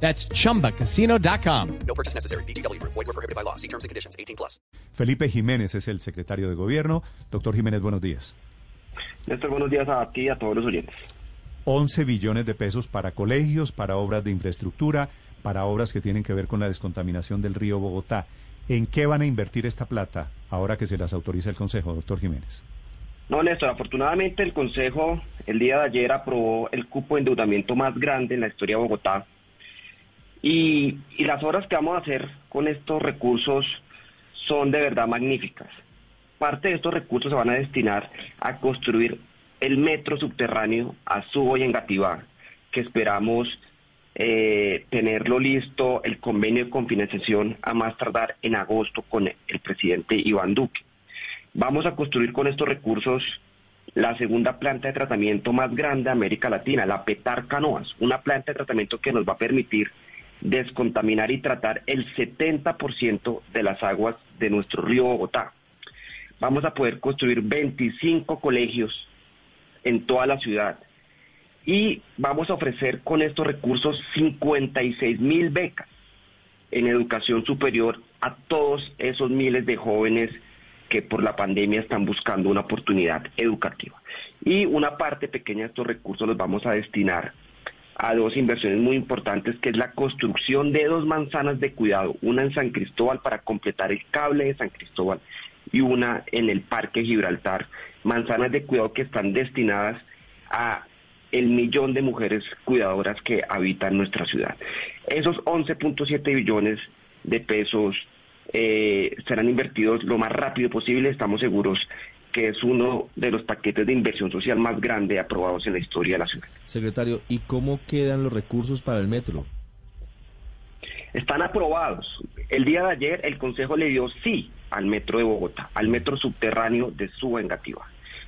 That's chumbacasino.com. No purchase necessary. BGW. Void were prohibited by law. See terms and conditions. 18 plus. Felipe Jiménez es el secretario de Gobierno. Doctor Jiménez, buenos días. Néstor, buenos días a ti y a todos los oyentes. 11 billones de pesos para colegios, para obras de infraestructura, para obras que tienen que ver con la descontaminación del río Bogotá. ¿En qué van a invertir esta plata ahora que se las autoriza el Consejo, doctor Jiménez? No, Néstor, afortunadamente el Consejo el día de ayer aprobó el cupo de endeudamiento más grande en la historia de Bogotá. Y, y las obras que vamos a hacer con estos recursos son de verdad magníficas. Parte de estos recursos se van a destinar a construir el metro subterráneo a Subo y Engativá, que esperamos eh, tenerlo listo, el convenio de confinanciación a más tardar en agosto con el presidente Iván Duque. Vamos a construir con estos recursos la segunda planta de tratamiento más grande de América Latina, la Petar Canoas, una planta de tratamiento que nos va a permitir descontaminar y tratar el 70% de las aguas de nuestro río Bogotá. Vamos a poder construir 25 colegios en toda la ciudad y vamos a ofrecer con estos recursos 56 mil becas en educación superior a todos esos miles de jóvenes que por la pandemia están buscando una oportunidad educativa. Y una parte pequeña de estos recursos los vamos a destinar a dos inversiones muy importantes, que es la construcción de dos manzanas de cuidado, una en San Cristóbal para completar el cable de San Cristóbal y una en el Parque Gibraltar, manzanas de cuidado que están destinadas a el millón de mujeres cuidadoras que habitan nuestra ciudad. Esos 11.7 billones de pesos eh, serán invertidos lo más rápido posible, estamos seguros que es uno de los paquetes de inversión social más grandes aprobados en la historia de la ciudad. Secretario, ¿y cómo quedan los recursos para el metro? Están aprobados. El día de ayer el Consejo le dio sí al metro de Bogotá, al metro subterráneo de Suba Engativá.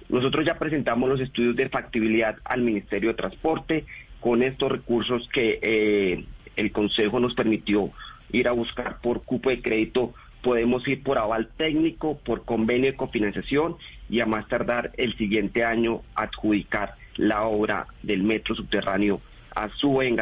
Nosotros ya presentamos los estudios de factibilidad al Ministerio de Transporte con estos recursos que eh, el Consejo nos permitió ir a buscar por cupo de crédito podemos ir por aval técnico, por convenio de cofinanciación y a más tardar el siguiente año adjudicar la obra del metro subterráneo a su en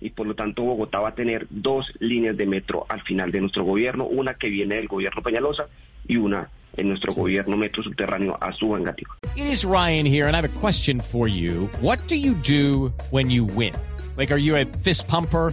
y por lo tanto Bogotá va a tener dos líneas de metro al final de nuestro gobierno, una que viene del gobierno Peñalosa y una en nuestro gobierno metro subterráneo a su en It is Ryan here and I have a question for you. What do you do when you win? Like are you a fist pumper?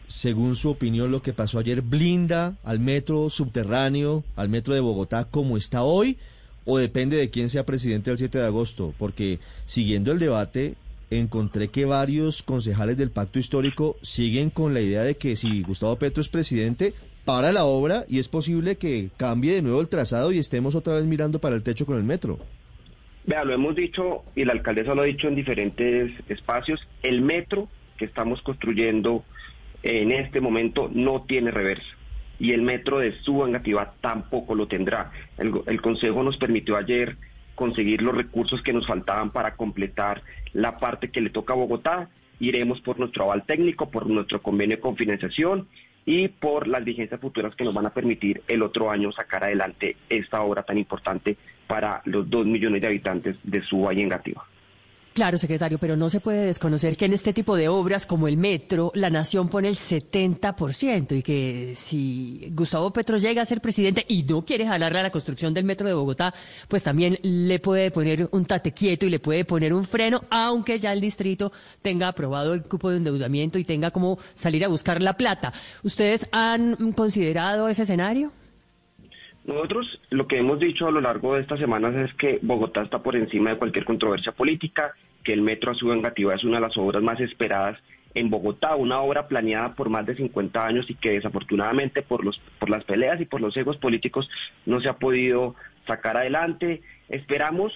según su opinión, lo que pasó ayer blinda al metro subterráneo, al metro de Bogotá como está hoy, o depende de quién sea presidente el 7 de agosto? Porque siguiendo el debate, encontré que varios concejales del pacto histórico siguen con la idea de que si Gustavo Petro es presidente, para la obra y es posible que cambie de nuevo el trazado y estemos otra vez mirando para el techo con el metro. Vea, lo hemos dicho y la alcaldesa lo ha dicho en diferentes espacios, el metro que estamos construyendo en este momento no tiene reversa y el metro de Subangativa tampoco lo tendrá. El, Consejo nos permitió ayer conseguir los recursos que nos faltaban para completar la parte que le toca a Bogotá. Iremos por nuestro aval técnico, por nuestro convenio de confinanciación y por las vigencias futuras que nos van a permitir el otro año sacar adelante esta obra tan importante para los dos millones de habitantes de Suba y Engativa. Claro, secretario, pero no se puede desconocer que en este tipo de obras como el metro, la nación pone el 70% y que si Gustavo Petro llega a ser presidente y no quiere jalarle a la construcción del metro de Bogotá, pues también le puede poner un tate quieto y le puede poner un freno, aunque ya el distrito tenga aprobado el cupo de endeudamiento y tenga como salir a buscar la plata. ¿Ustedes han considerado ese escenario? Nosotros lo que hemos dicho a lo largo de estas semanas es que Bogotá está por encima de cualquier controversia política, que el Metro Azul Engativá es una de las obras más esperadas en Bogotá, una obra planeada por más de 50 años y que desafortunadamente por, los, por las peleas y por los egos políticos no se ha podido sacar adelante. Esperamos,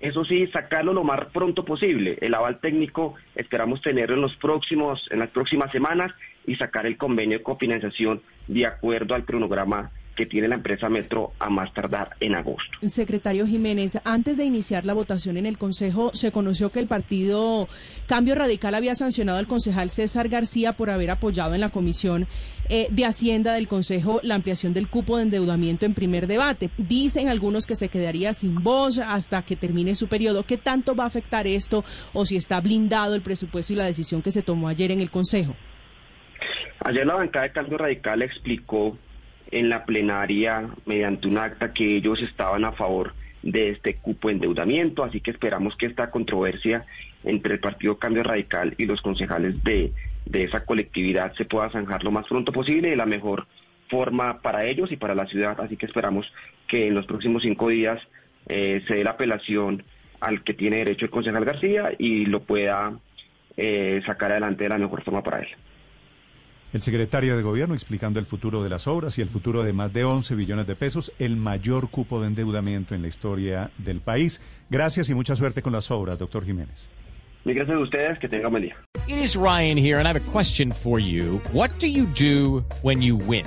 eso sí, sacarlo lo más pronto posible. El aval técnico esperamos tenerlo en, los próximos, en las próximas semanas y sacar el convenio de cofinanciación de acuerdo al cronograma que tiene la empresa Metro a más tardar en agosto. Secretario Jiménez, antes de iniciar la votación en el Consejo, se conoció que el partido Cambio Radical había sancionado al concejal César García por haber apoyado en la Comisión eh, de Hacienda del Consejo la ampliación del cupo de endeudamiento en primer debate. Dicen algunos que se quedaría sin voz hasta que termine su periodo. ¿Qué tanto va a afectar esto o si está blindado el presupuesto y la decisión que se tomó ayer en el Consejo? Ayer la bancada de Cambio Radical explicó en la plenaria mediante un acta que ellos estaban a favor de este cupo de endeudamiento, así que esperamos que esta controversia entre el Partido Cambio Radical y los concejales de, de esa colectividad se pueda zanjar lo más pronto posible de la mejor forma para ellos y para la ciudad, así que esperamos que en los próximos cinco días eh, se dé la apelación al que tiene derecho el concejal García y lo pueda eh, sacar adelante de la mejor forma para él. El secretario de Gobierno explicando el futuro de las obras y el futuro de más de 11 billones de pesos, el mayor cupo de endeudamiento en la historia del país. Gracias y mucha suerte con las obras, doctor Jiménez. Y gracias a ustedes, que tengan buen día. It is Ryan here, and I have a question for you. What do you do when you win?